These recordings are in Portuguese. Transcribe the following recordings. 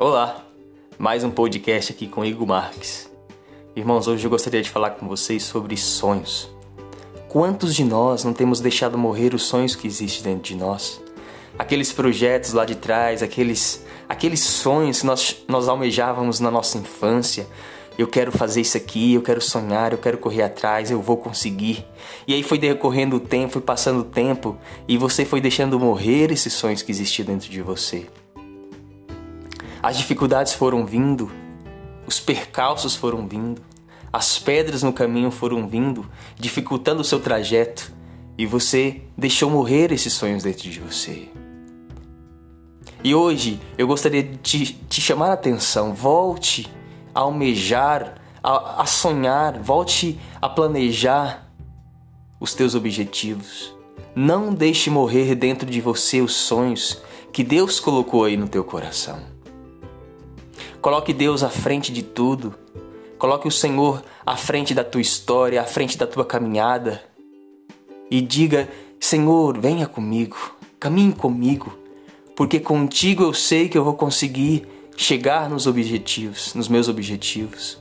Olá, mais um podcast aqui com Igor Marques. Irmãos, hoje eu gostaria de falar com vocês sobre sonhos. Quantos de nós não temos deixado morrer os sonhos que existem dentro de nós? Aqueles projetos lá de trás, aqueles, aqueles sonhos que nós, nós almejávamos na nossa infância. Eu quero fazer isso aqui, eu quero sonhar, eu quero correr atrás, eu vou conseguir. E aí foi decorrendo o tempo, foi passando o tempo, e você foi deixando morrer esses sonhos que existiam dentro de você. As dificuldades foram vindo, os percalços foram vindo, as pedras no caminho foram vindo, dificultando o seu trajeto, e você deixou morrer esses sonhos dentro de você. E hoje eu gostaria de te, chamar a atenção, volte a almejar, a, a sonhar, volte a planejar os teus objetivos. Não deixe morrer dentro de você os sonhos que Deus colocou aí no teu coração. Coloque Deus à frente de tudo. Coloque o Senhor à frente da tua história, à frente da tua caminhada. E diga: Senhor, venha comigo, caminhe comigo, porque contigo eu sei que eu vou conseguir chegar nos objetivos, nos meus objetivos.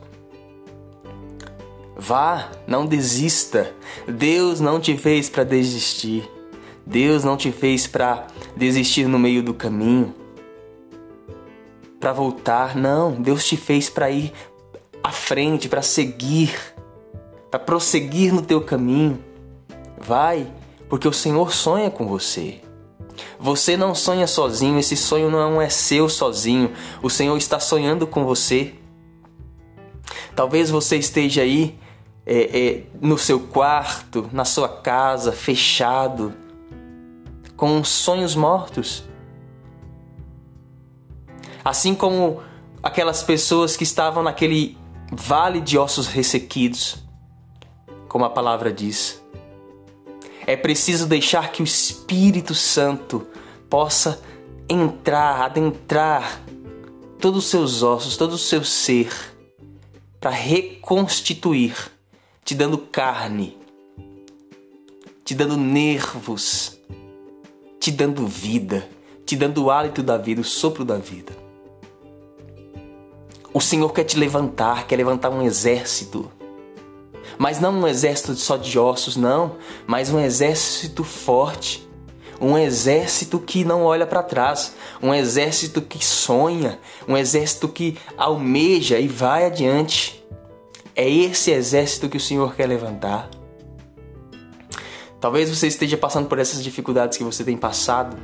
Vá, não desista. Deus não te fez para desistir. Deus não te fez para desistir no meio do caminho para voltar. Não, Deus te fez para ir à frente, para seguir, para prosseguir no teu caminho. Vai, porque o Senhor sonha com você. Você não sonha sozinho, esse sonho não é seu sozinho. O Senhor está sonhando com você. Talvez você esteja aí é, é, no seu quarto, na sua casa, fechado, com sonhos mortos. Assim como aquelas pessoas que estavam naquele vale de ossos ressequidos, como a palavra diz. É preciso deixar que o Espírito Santo possa entrar, adentrar todos os seus ossos, todo o seu ser, para reconstituir, te dando carne, te dando nervos, te dando vida, te dando o hálito da vida, o sopro da vida. O Senhor quer te levantar, quer levantar um exército. Mas não um exército só de ossos, não, mas um exército forte. Um exército que não olha para trás, um exército que sonha, um exército que almeja e vai adiante. É esse exército que o Senhor quer levantar. Talvez você esteja passando por essas dificuldades que você tem passado,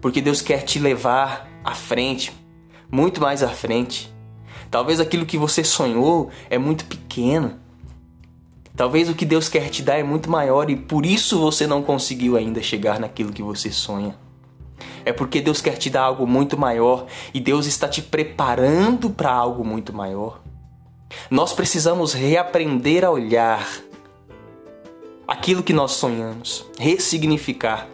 porque Deus quer te levar à frente, muito mais à frente. Talvez aquilo que você sonhou é muito pequeno. Talvez o que Deus quer te dar é muito maior e por isso você não conseguiu ainda chegar naquilo que você sonha. É porque Deus quer te dar algo muito maior e Deus está te preparando para algo muito maior. Nós precisamos reaprender a olhar aquilo que nós sonhamos, ressignificar,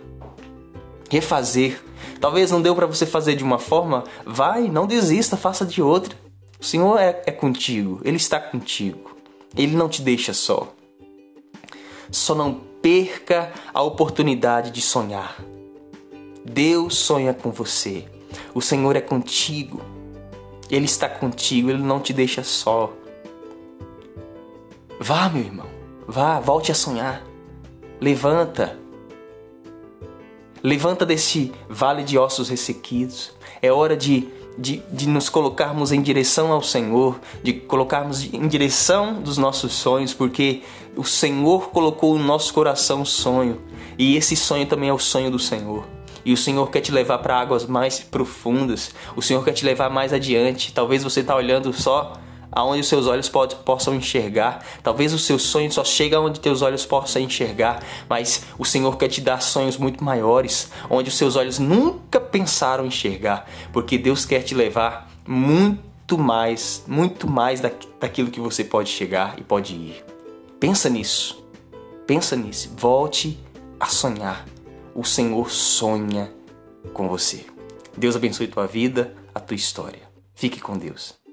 refazer Talvez não deu para você fazer de uma forma, vai, não desista, faça de outra. O Senhor é, é contigo, Ele está contigo. Ele não te deixa só. Só não perca a oportunidade de sonhar. Deus sonha com você. O Senhor é contigo. Ele está contigo, ele não te deixa só. Vá, meu irmão. Vá, volte a sonhar. Levanta. Levanta desse vale de ossos ressequidos. É hora de, de, de nos colocarmos em direção ao Senhor, de colocarmos em direção dos nossos sonhos, porque o Senhor colocou no nosso coração um sonho. E esse sonho também é o sonho do Senhor. E o Senhor quer te levar para águas mais profundas. O Senhor quer te levar mais adiante. Talvez você está olhando só aonde os seus olhos pode, possam enxergar. Talvez o seu sonho só chegue aonde teus olhos possam enxergar, mas o Senhor quer te dar sonhos muito maiores, onde os seus olhos nunca pensaram enxergar, porque Deus quer te levar muito mais, muito mais da, daquilo que você pode chegar e pode ir. Pensa nisso. Pensa nisso. Volte a sonhar. O Senhor sonha com você. Deus abençoe tua vida, a tua história. Fique com Deus.